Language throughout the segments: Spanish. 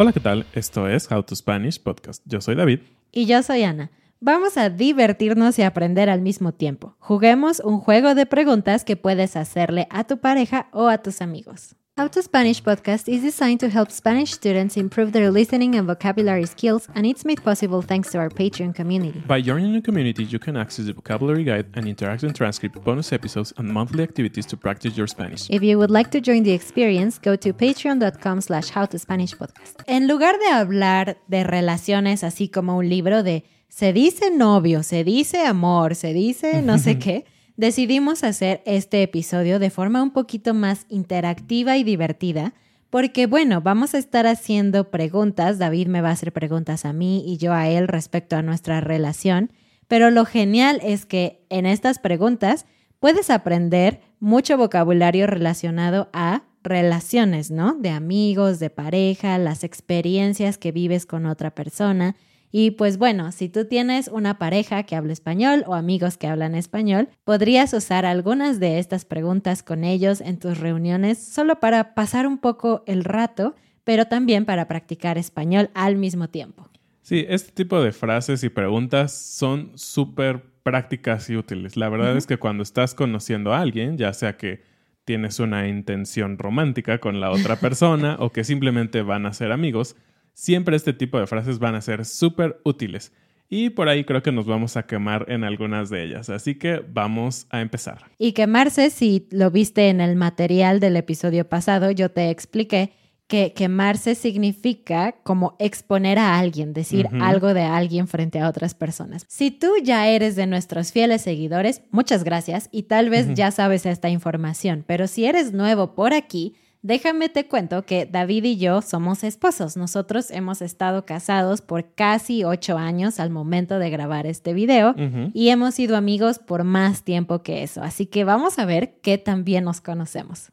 Hola, ¿qué tal? Esto es How to Spanish Podcast. Yo soy David. Y yo soy Ana. Vamos a divertirnos y aprender al mismo tiempo. Juguemos un juego de preguntas que puedes hacerle a tu pareja o a tus amigos. How to Spanish podcast is designed to help Spanish students improve their listening and vocabulary skills, and it's made possible thanks to our Patreon community. By joining the community, you can access the vocabulary guide and interactive transcript, bonus episodes, and monthly activities to practice your Spanish. If you would like to join the experience, go to patreon.com slash howtospanishpodcast. En lugar de hablar de relaciones así como un libro de se dice novio, se dice amor, se dice no sé qué, decidimos hacer este episodio de forma un poquito más interactiva y divertida, porque bueno, vamos a estar haciendo preguntas, David me va a hacer preguntas a mí y yo a él respecto a nuestra relación, pero lo genial es que en estas preguntas puedes aprender mucho vocabulario relacionado a relaciones, ¿no? De amigos, de pareja, las experiencias que vives con otra persona. Y pues bueno, si tú tienes una pareja que habla español o amigos que hablan español, podrías usar algunas de estas preguntas con ellos en tus reuniones solo para pasar un poco el rato, pero también para practicar español al mismo tiempo. Sí, este tipo de frases y preguntas son súper prácticas y útiles. La verdad es que cuando estás conociendo a alguien, ya sea que tienes una intención romántica con la otra persona o que simplemente van a ser amigos, siempre este tipo de frases van a ser súper útiles. Y por ahí creo que nos vamos a quemar en algunas de ellas. Así que vamos a empezar. Y quemarse, si lo viste en el material del episodio pasado, yo te expliqué que quemarse significa como exponer a alguien, decir algo de alguien frente a otras personas. Si tú ya eres de nuestros fieles seguidores, muchas gracias y tal vez ya sabes esta información, pero si eres nuevo por aquí, Déjame te cuento que David y yo somos esposos. Nosotros hemos estado casados por casi ocho años al momento de grabar este video y hemos sido amigos por más tiempo que eso. Así que vamos a ver qué tan bien nos conocemos.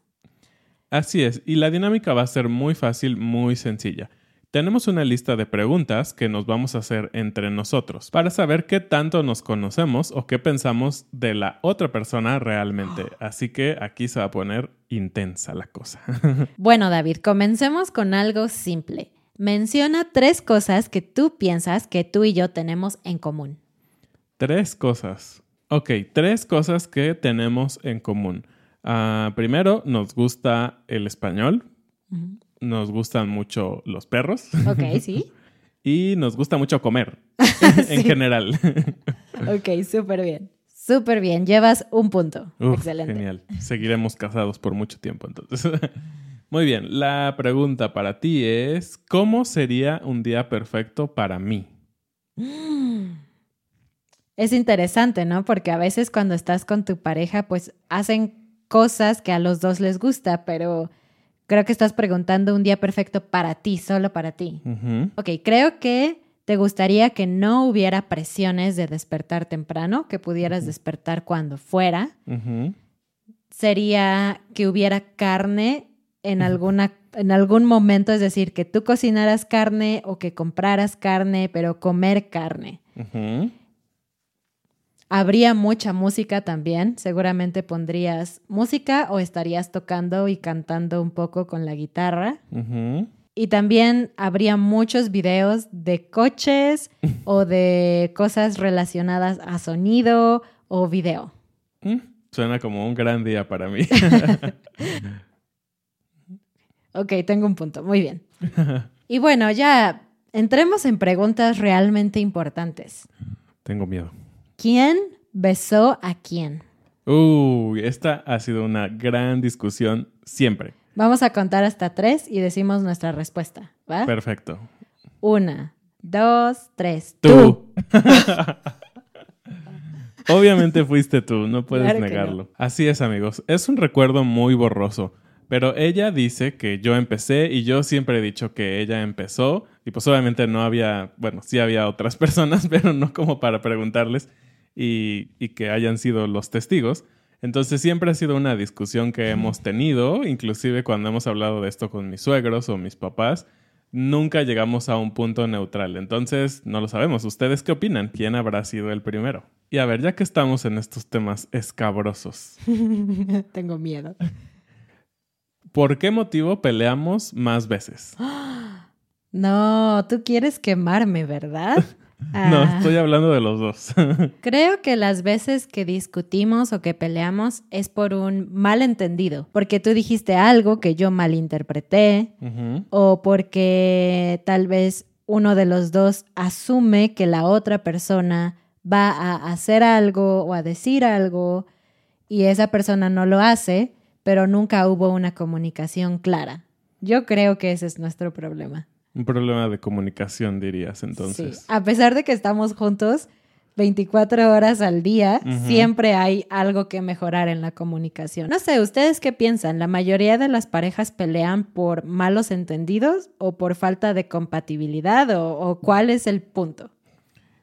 Así es, y la dinámica va a ser muy fácil, muy sencilla. Tenemos una lista de preguntas que nos vamos a hacer entre nosotros para saber qué tanto nos conocemos o qué pensamos de la otra persona realmente. Así que aquí se va a poner intensa la cosa. bueno, David, comencemos con algo simple. Menciona tres cosas que tú piensas que tú y yo tenemos en común. Tres cosas. Ok, tres cosas que tenemos en común. Ah, primero, nos gusta el español nos gustan mucho los perros. Ok, sí. y nos gusta mucho comer en general. ok, súper bien. Súper bien, llevas un punto. Excelente. Genial. Seguiremos casados por mucho tiempo entonces. Muy bien, la pregunta para ti es, ¿cómo sería un día perfecto para mí? Es interesante, ¿no? Porque a veces cuando estás con tu pareja, pues hacen cosas que a los dos les gusta, pero creo que estás preguntando un día perfecto para ti, solo para ti. Ujú. Ok, creo que te gustaría que no hubiera presiones de despertar temprano, que pudieras despertar cuando fuera. Sería que hubiera carne en alguna en algún momento, es decir, que tú cocinaras carne o que compraras carne, pero comer carne. Habría mucha música también. Seguramente pondrías música o estarías tocando y cantando un poco con la guitarra. Y también habría muchos videos de coches o de cosas relacionadas a sonido o video. Mm, Suena como un gran día para mí. Ok, tengo un punto. Muy bien. Y bueno, ya entremos en preguntas realmente importantes. Tengo miedo. ¿Quién besó a quién? Uy, esta ha sido una gran discusión siempre. Vamos a contar hasta tres y decimos nuestra respuesta. ¿Va? Perfecto. Una, dos, tres. Tú. Obviamente fuiste tú, no puedes Claro negarlo. Así es, amigos. Es un recuerdo muy borroso. Pero ella dice que yo empecé y yo siempre he dicho que ella empezó. Y pues obviamente no había, bueno, sí había otras personas, pero no como para preguntarles y, y que hayan sido los testigos. Entonces siempre ha sido una discusión que hemos tenido, inclusive cuando hemos hablado de esto con mis suegros o mis papás, nunca llegamos a un punto neutral. Entonces no lo sabemos. ¿Ustedes qué opinan? ¿Quién habrá sido el primero? Y a ver, ya que estamos en estos temas escabrosos, Tengo miedo. ¿por qué motivo peleamos más veces? No, tú quieres quemarme, ¿verdad? No, Ah. estoy hablando de los dos. Creo que las veces que discutimos o que peleamos es por un malentendido, porque tú dijiste algo que yo malinterpreté o porque tal vez uno de los dos asume que la otra persona va a hacer algo o a decir algo y esa persona no lo hace, pero nunca hubo una comunicación clara. Yo creo que ese es nuestro problema. Un problema de comunicación, dirías, entonces. Sí. A pesar de que estamos juntos 24 horas al día, siempre hay algo que mejorar en la comunicación. No sé, ¿ustedes qué piensan? ¿La mayoría de las parejas pelean por malos entendidos o por falta de compatibilidad o, o cuál es el punto?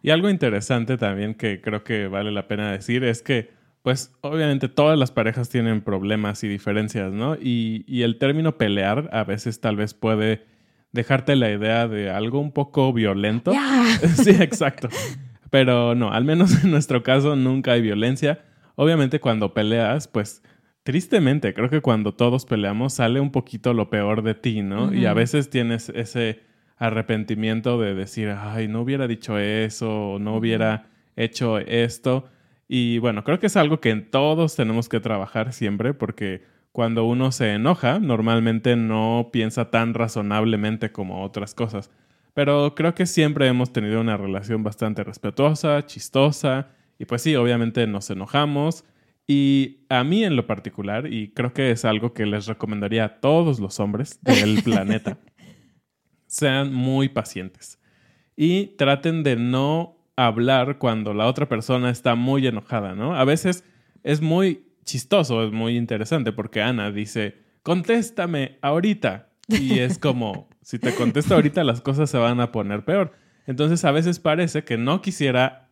Y algo interesante también que creo que vale la pena decir es que, pues, obviamente todas las parejas tienen problemas y diferencias, ¿no? Y, y el término pelear a veces tal vez puede dejarte la idea de algo un poco violento. Sí, exacto. Pero no, al menos en nuestro caso nunca hay violencia. Obviamente cuando peleas, pues tristemente, creo que cuando todos peleamos sale un poquito lo peor de ti, ¿no? Y a veces tienes ese arrepentimiento de decir, ay, no hubiera dicho eso, o no hubiera hecho esto. Y bueno, creo que es algo que todos tenemos que trabajar siempre porque cuando uno se enoja, normalmente no piensa tan razonablemente como otras cosas. Pero creo que siempre hemos tenido una relación bastante respetuosa, chistosa, y pues sí, obviamente nos enojamos. Y a mí en lo particular, y creo que es algo que les recomendaría a todos los hombres del planeta, sean muy pacientes y traten de no hablar cuando la otra persona está muy enojada, ¿no? A veces es muy chistoso, es muy interesante porque Ana dice, contéstame ahorita. Y es como, si te contesto ahorita las cosas se van a poner peor. Entonces a veces parece que no quisiera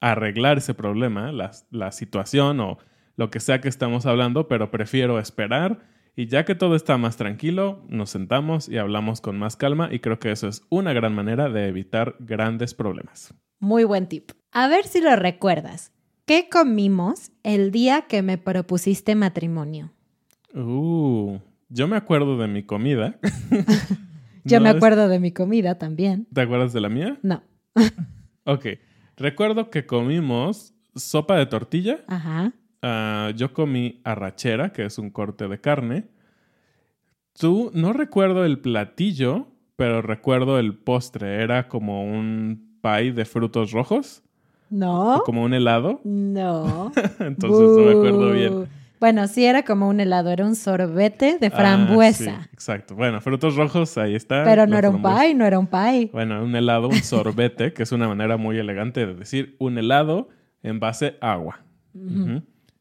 arreglar ese problema, la, la situación o lo que sea que estamos hablando, pero prefiero esperar y ya que todo está más tranquilo, nos sentamos y hablamos con más calma y creo que eso es una gran manera de evitar grandes problemas. Muy buen tip. A ver si lo recuerdas. ¿Qué comimos el día que me propusiste matrimonio? Uh, yo me acuerdo de mi comida. Yo No me es- acuerdo de mi comida también. ¿Te acuerdas de la mía? No. Ok. Recuerdo que comimos sopa de tortilla. Ajá. Ah, yo comí arrachera, que es un corte de carne. Tú, no recuerdo el platillo, pero recuerdo el postre. Era como un pie de frutos rojos, No. o como un helado. No. Entonces no me acuerdo bien. Bueno, sí era como un helado, era un sorbete de Ah, frambuesa. sí, exacto. Bueno, frutos rojos, ahí está. pero no era un pie, no era un pie. Bueno, un helado, un sorbete, que es una manera muy elegante de decir un helado en base agua.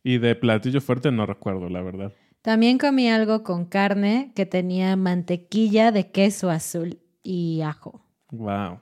Y de platillo fuerte no recuerdo, la verdad. También comí algo con carne que tenía mantequilla de queso azul y ajo. Wow.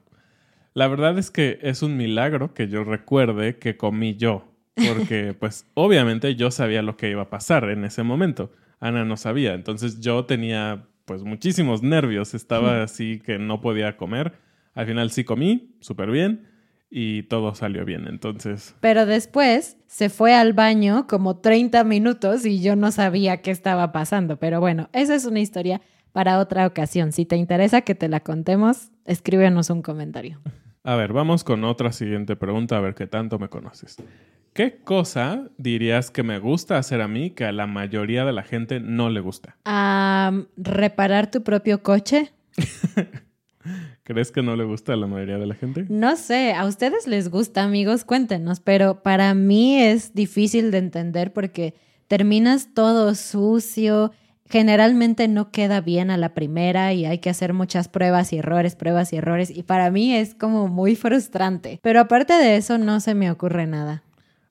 La verdad es que es un milagro que yo recuerde que comí yo, porque pues obviamente yo sabía lo que iba a pasar en ese momento. Ana no sabía, entonces yo tenía pues muchísimos nervios, estaba así que no podía comer. Al final sí comí, súper bien, y todo salió bien. Entonces, Pero después se fue al baño como 30 minutos y yo no sabía qué estaba pasando. Pero bueno, esa es una historia para otra ocasión. Si te interesa que te la contemos, escríbenos un comentario. A ver, vamos con otra siguiente pregunta, a ver qué tanto me conoces. ¿Qué cosa dirías que me gusta hacer a mí que a la mayoría de la gente no le gusta? Am, ¿Reparar tu propio coche? ¿Crees que no le gusta a la mayoría de la gente? No sé, a ustedes les gusta, amigos, cuéntenos, pero para mí es difícil de entender porque terminas todo sucio, generalmente no queda bien a la primera y hay que hacer muchas pruebas y errores, pruebas y errores y para mí es como muy frustrante. Pero aparte de eso no se me ocurre nada.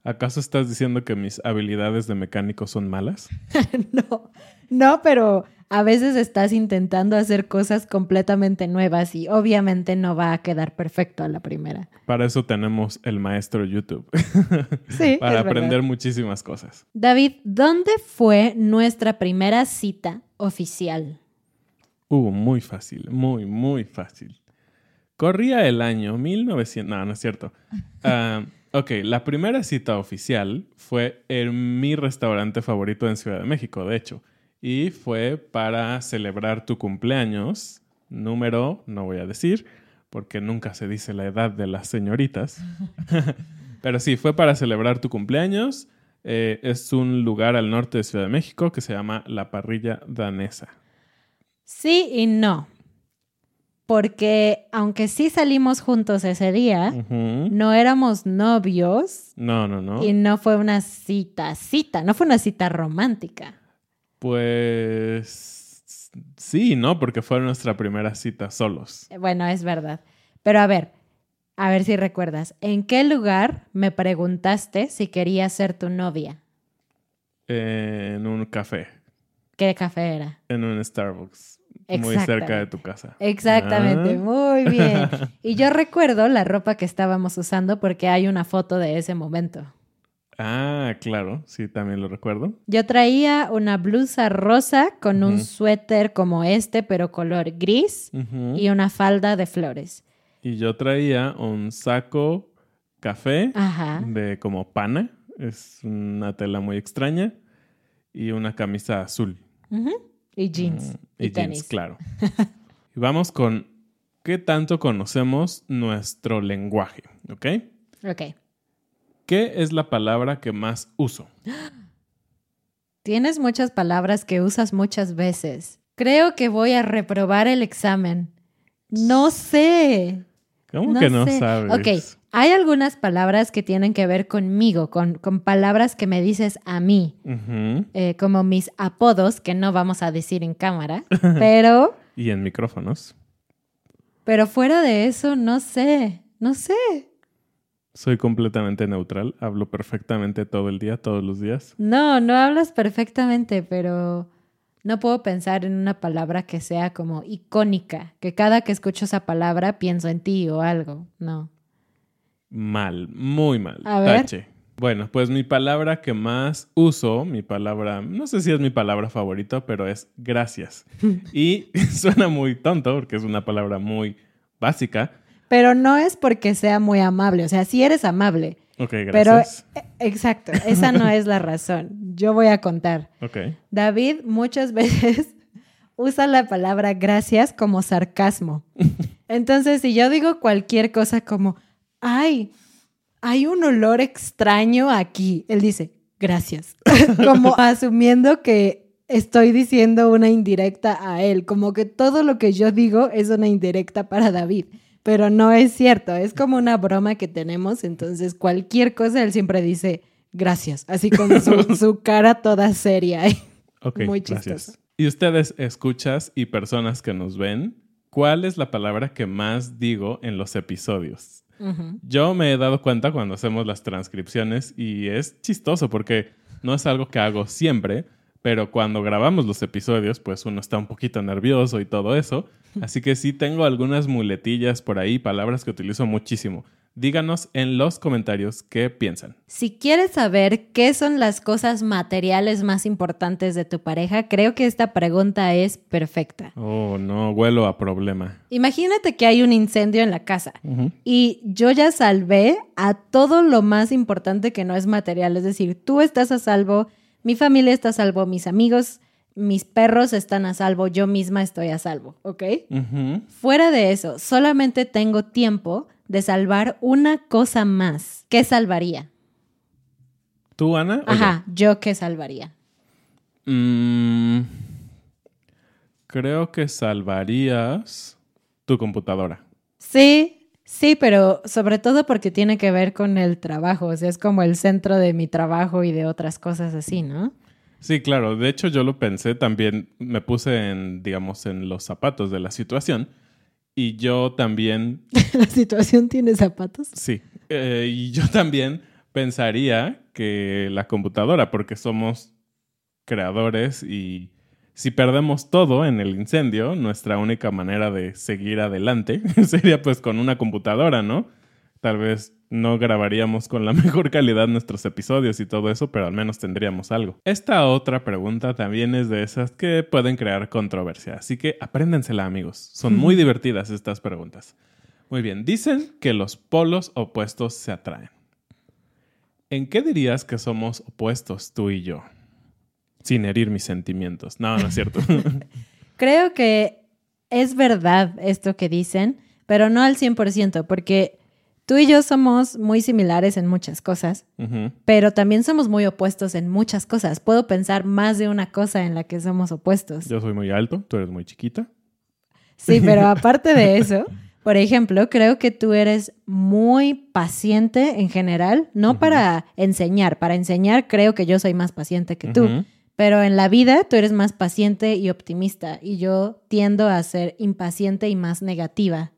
¿Acaso estás diciendo que mis habilidades de mecánico son malas? No, no, pero a veces estás intentando hacer cosas completamente nuevas y obviamente no va a quedar perfecto a la primera. Para eso tenemos el maestro YouTube. Sí, Para aprender muchísimas cosas. David, ¿dónde fue nuestra primera cita oficial? Uh, muy fácil, muy, muy fácil. Corría el año 1900... No, no es cierto. Ah, ok, la primera cita oficial fue en mi restaurante favorito en Ciudad de México, de hecho. Y fue para celebrar tu cumpleaños, número, no voy a decir, porque nunca se dice la edad de las señoritas. Pero sí, fue para celebrar tu cumpleaños. Eh, es un lugar al norte de Ciudad de México que se llama La Parrilla Danesa. Sí y no. Porque aunque sí salimos juntos ese día, no éramos novios No, no, no. y no fue una cita, cita, no fue una cita romántica. Pues sí, ¿no? Porque fue nuestra primera cita solos. Eh, Bueno, es verdad. Pero a ver, a ver si recuerdas, ¿en qué lugar me preguntaste si quería ser tu novia? En un café, ¿Qué café era? en un Starbucks, muy cerca de tu casa. Exactamente, Ah. muy bien. Y yo recuerdo la ropa que estábamos usando porque hay una foto de ese momento. Ah, claro, sí, también lo recuerdo. Yo traía una blusa rosa con un suéter como este, pero color gris, y una falda de flores. Y yo traía un saco café Ajá. de como pana, es una tela muy extraña, y una camisa azul. Ujú. Y jeans. Y, y tenis. jeans, claro. y vamos con qué tanto conocemos nuestro lenguaje, ¿ok? Ok. ¿Qué es la palabra que más uso? Tienes muchas palabras que usas muchas veces. Creo que voy a reprobar el examen. No sé. ¿Cómo que no sé. sabes? Ok, hay algunas palabras que tienen que ver conmigo, con, con palabras que me dices a mí, eh, como mis apodos, que no vamos a decir en cámara, pero, Y en micrófonos. pero fuera de eso, no sé, no sé. Soy completamente neutral. Hablo perfectamente todo el día, todos los días. No, no hablas perfectamente, pero no puedo pensar en una palabra que sea como icónica, que cada que escucho esa palabra pienso en ti o algo. No. Mal, muy mal. A ver. Tache. Bueno, pues mi palabra que más uso, mi palabra, no sé si es mi palabra favorita, pero es gracias. y suena muy tonto porque es una palabra muy básica. Pero no es porque sea muy amable, o sea, sí eres amable, Ok, pero gracias. eh, exacto, esa no es la razón. Yo voy a contar. Ok. David muchas veces usa la palabra gracias como sarcasmo. Entonces, si yo digo cualquier cosa como, ay, hay un olor extraño aquí, él dice, gracias, como asumiendo que estoy diciendo una indirecta a él, como que todo lo que yo digo es una indirecta para David. Pero no es cierto, es como una broma que tenemos, entonces cualquier cosa él siempre dice gracias, así con su, su cara toda seria. Ok, Muy gracias. chistoso. Y ustedes, escuchas y personas que nos ven, ¿cuál es la palabra que más digo en los episodios? Yo me he dado cuenta cuando hacemos las transcripciones y es chistoso porque no es algo que hago siempre, pero cuando grabamos los episodios, pues uno está un poquito nervioso y todo eso. Así que sí tengo algunas muletillas por ahí, palabras que utilizo muchísimo. Díganos en los comentarios qué piensan. Si quieres saber qué son las cosas materiales más importantes de tu pareja, creo que esta pregunta es perfecta. Oh, no, huelo a problema. Imagínate que hay un incendio en la casa y yo ya salvé a todo lo más importante que no es material. Es decir, tú estás a salvo, mi familia está a salvo, mis amigos, mis perros están a salvo, yo misma estoy a salvo, ¿ok? Fuera de eso, solamente tengo tiempo de salvar una cosa más. ¿Qué salvaría? ¿Tú, Ana? Ajá, yo qué salvaría. Mm, creo que salvarías tu computadora. Sí, sí, pero sobre todo porque tiene que ver con el trabajo. O sea, es como el centro de mi trabajo y de otras cosas así, ¿no? Sí, claro. De hecho, yo lo pensé también, me puse en, digamos, en los zapatos de la situación y yo también... ¿La situación tiene zapatos? Sí. Eh, y yo también pensaría que la computadora, porque somos creadores y si perdemos todo en el incendio, nuestra única manera de seguir adelante sería pues con una computadora, ¿no? Tal vez no grabaríamos con la mejor calidad nuestros episodios y todo eso, pero al menos tendríamos algo. Esta otra pregunta también es de esas que pueden crear controversia, así que apréndensela amigos. Son muy divertidas estas preguntas. Muy bien, dicen que los polos opuestos se atraen. ¿En qué dirías que somos opuestos tú y yo? Sin herir mis sentimientos. No, no es cierto. Creo que es verdad esto que dicen, pero no al 100%, porque Tú y yo somos muy similares en muchas cosas, pero también somos muy opuestos en muchas cosas. Puedo pensar más de una cosa en la que somos opuestos. Yo soy muy alto, tú eres muy chiquita. Sí, pero aparte de eso, por ejemplo, creo que tú eres muy paciente en general, no para enseñar, para enseñar creo que yo soy más paciente que tú. Pero en la vida tú eres más paciente y optimista y yo tiendo a ser impaciente y más negativa.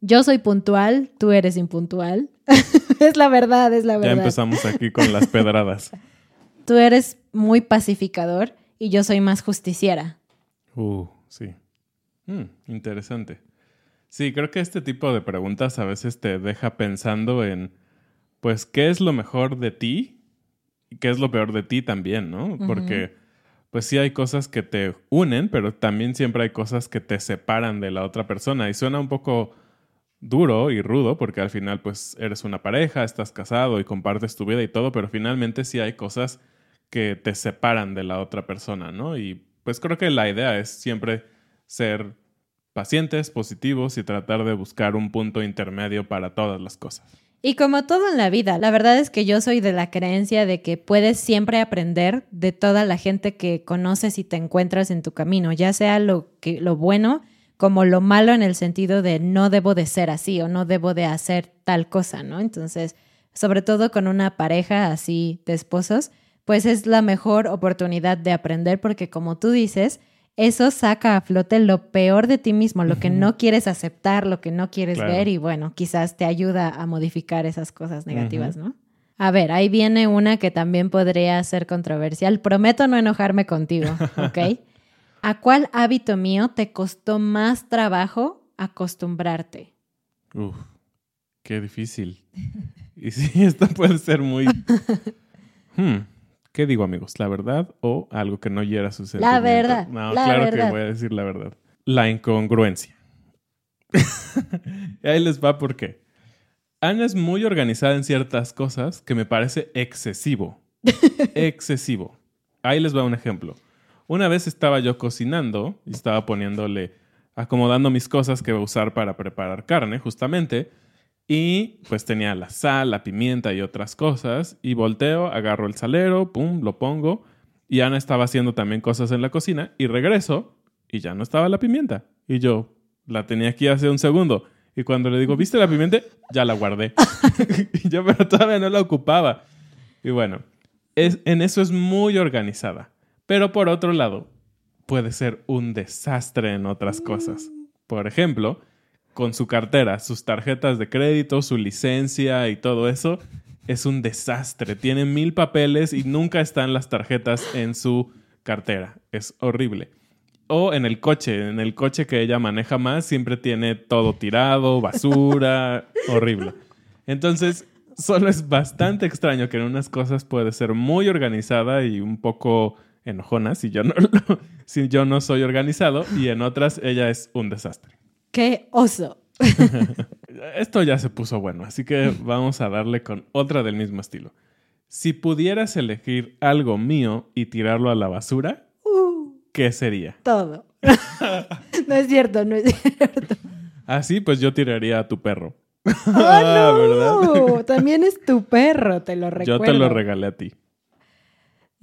Yo soy puntual, tú eres impuntual. es la verdad, es la verdad. Ya empezamos aquí con las pedradas. tú eres muy pacificador y yo soy más justiciera. Uh, sí. Mm, interesante. Sí, creo que este tipo de preguntas a veces te deja pensando en, pues, ¿qué es lo mejor de ti? Qué es lo peor de ti también, ¿no? Porque, pues sí hay cosas que te unen, pero también siempre hay cosas que te separan de la otra persona. Y suena un poco duro y rudo porque al final pues eres una pareja, estás casado y compartes tu vida y todo, pero finalmente sí hay cosas que te separan de la otra persona, ¿no? Y pues creo que la idea es siempre ser pacientes, positivos y tratar de buscar un punto intermedio para todas las cosas. Y como todo en la vida, la verdad es que yo soy de la creencia de que puedes siempre aprender de toda la gente que conoces y te encuentras en tu camino, ya sea lo que lo bueno como lo malo en el sentido de no debo de ser así o no debo de hacer tal cosa, ¿no? Entonces, sobre todo con una pareja así de esposos, pues es la mejor oportunidad de aprender porque como tú dices, eso saca a flote lo peor de ti mismo, lo que no quieres aceptar, lo que no quieres ver y bueno, quizás te ayuda a modificar esas cosas negativas, ¿no? A ver, ahí viene una que también podría ser controversial. Prometo no enojarme contigo, ¿ok? ¿A cuál hábito mío te costó más trabajo acostumbrarte? Uf, qué difícil. Y sí, esto puede ser muy... Hmm, ¿Qué digo, amigos? ¿La verdad o algo que no hiera su La verdad. No, claro que voy a decir la verdad. La incongruencia. y ahí les va por qué. Ana es muy organizada en ciertas cosas que me parece excesivo. excesivo. Ahí les va un ejemplo. Una vez estaba yo cocinando y estaba poniéndole, acomodando mis cosas que voy a usar para preparar carne, justamente. Y pues tenía la sal, la pimienta y otras cosas. Y volteo, agarro el salero, pum, lo pongo. Y Ana estaba haciendo también cosas en la cocina. Y regreso y ya no estaba la pimienta. Y yo la tenía aquí hace un segundo. Y cuando le digo, ¿viste la pimienta? Ya la guardé. yo, pero todavía no la ocupaba. Y bueno, es, en eso es muy organizada. Pero por otro lado, puede ser un desastre en otras cosas. Por ejemplo, con su cartera, sus tarjetas de crédito, su licencia y todo eso, es un desastre. Tiene mil papeles y nunca están las tarjetas en su cartera. Es horrible. O en el coche, en el coche que ella maneja más, siempre tiene todo tirado, basura, horrible. Entonces, solo es bastante extraño que en unas cosas puede ser muy organizada y un poco enojona si yo no, si yo no soy organizado y en otras ella es un desastre. ¡Qué oso! Esto ya se puso bueno, así que vamos a darle con otra del mismo estilo. Si pudieras elegir algo mío y tirarlo a la basura, Uh, ¿qué sería? todo. no es cierto, no es cierto. Así pues yo tiraría a tu perro. ¡Oh, no! ¿Verdad? También es tu perro, te lo recuerdo. Yo te lo regalé a ti.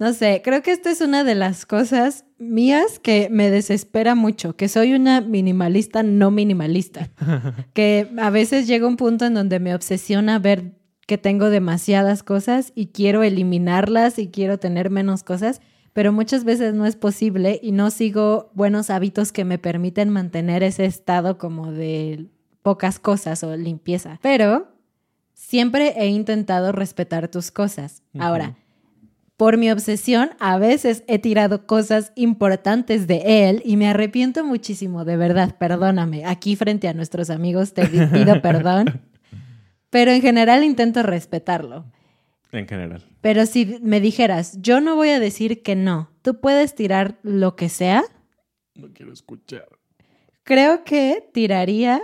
No sé, creo que esta es una de las cosas mías que me desespera mucho, que soy una minimalista no minimalista, que a veces llega un punto en donde me obsesiona ver que tengo demasiadas cosas y quiero eliminarlas y quiero tener menos cosas, pero muchas veces no es posible y no sigo buenos hábitos que me permiten mantener ese estado como de pocas cosas o limpieza. Pero siempre he intentado respetar tus cosas. Ahora, por mi obsesión, a veces he tirado cosas importantes de él y me arrepiento muchísimo, de verdad, perdóname. Aquí frente a nuestros amigos te pido perdón, pero en general intento respetarlo. En general. Pero si me dijeras, yo no voy a decir que no, tú puedes tirar lo que sea, No quiero escuchar. creo que tiraría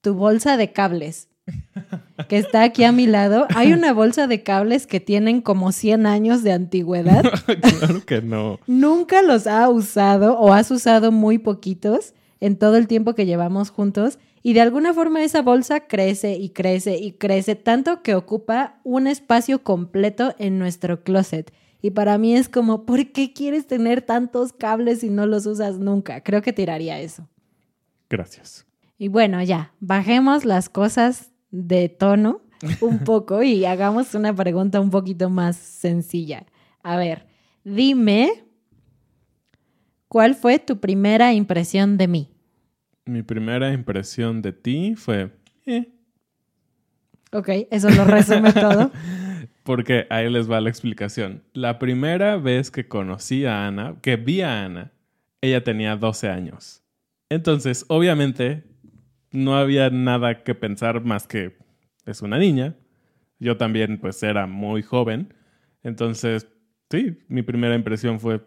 tu bolsa de cables, que está aquí a mi lado. Hay una bolsa de cables que tienen como 100 años de antigüedad. claro que no. Nunca los ha usado o has usado muy poquitos en todo el tiempo que llevamos juntos. Y de alguna forma esa bolsa crece y crece y crece, tanto que ocupa un espacio completo en nuestro closet. Y para mí es como, ¿por qué quieres tener tantos cables si no los usas nunca? Creo que tiraría eso. Gracias. Y bueno, ya, bajemos las cosas de tono un poco y hagamos una pregunta un poquito más sencilla. A ver, dime, ¿cuál fue tu primera impresión de mí? Mi primera impresión de ti fue... eh, Ok, eso lo resume todo. Porque ahí les va la explicación. La primera vez que conocí a Ana, que vi a Ana, ella tenía 12 años. Entonces, obviamente, no había nada que pensar más que es una niña. Yo también, pues, era muy joven. Entonces, sí, mi primera impresión fue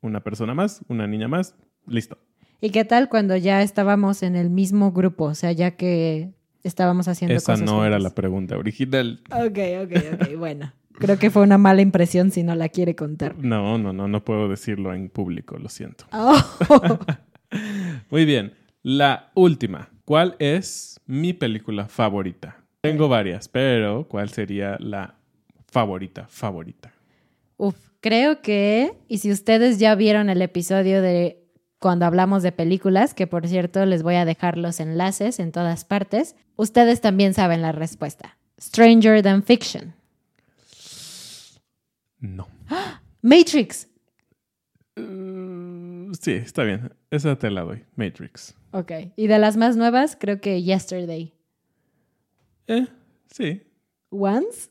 una persona más, una niña más, listo. ¿Y qué tal cuando ya estábamos en el mismo grupo? O sea, ya que estábamos haciendo Esa cosas no era la pregunta original. Ok, ok, ok, bueno. Creo que fue una mala impresión si no la quiere contar. No, no, no, no puedo decirlo en público, lo siento. Oh, Muy bien. La última. ¿Cuál es mi película favorita? Tengo varias, pero ¿cuál sería la favorita, favorita? Uf, creo que, y si ustedes ya vieron el episodio de cuando hablamos de películas, que por cierto les voy a dejar los enlaces en todas partes, ustedes también saben la respuesta. Stranger Than Fiction. No. Matrix. Uh, sí, está bien. Esa te la doy. Matrix. Ok. Y de las más nuevas, creo que Yesterday. Eh, sí. ¿Once?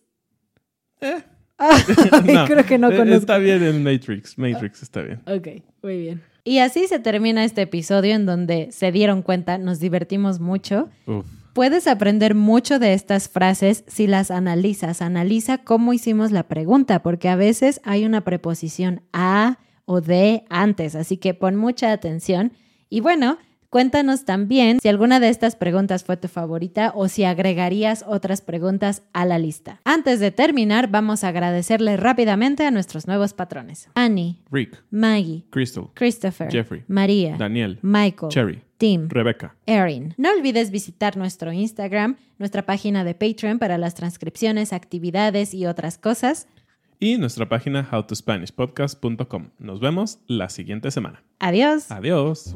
Eh. Ay, No, creo que no eh, conozco. Está bien en Matrix. Matrix está bien. Ok, muy bien. Y así se termina este episodio en donde se dieron cuenta, nos divertimos mucho. Uf. Puedes aprender mucho de estas frases si las analizas. Analiza cómo hicimos la pregunta, porque a veces hay una preposición a o de antes, así que pon mucha atención. Y bueno, cuéntanos también si alguna de estas preguntas fue tu favorita o si agregarías otras preguntas a la lista. Antes de terminar, vamos a agradecerle rápidamente a nuestros nuevos patrones. Annie, Rick, Maggie, Crystal, Christopher, Jeffrey, María, Daniel, Michael, Cherry, Tim, Rebecca. Erin. No olvides visitar nuestro Instagram, nuestra página de Patreon para las transcripciones, actividades y otras cosas. Y nuestra página howtospanishpodcast.com. Nos vemos la siguiente semana. Adiós. Adiós.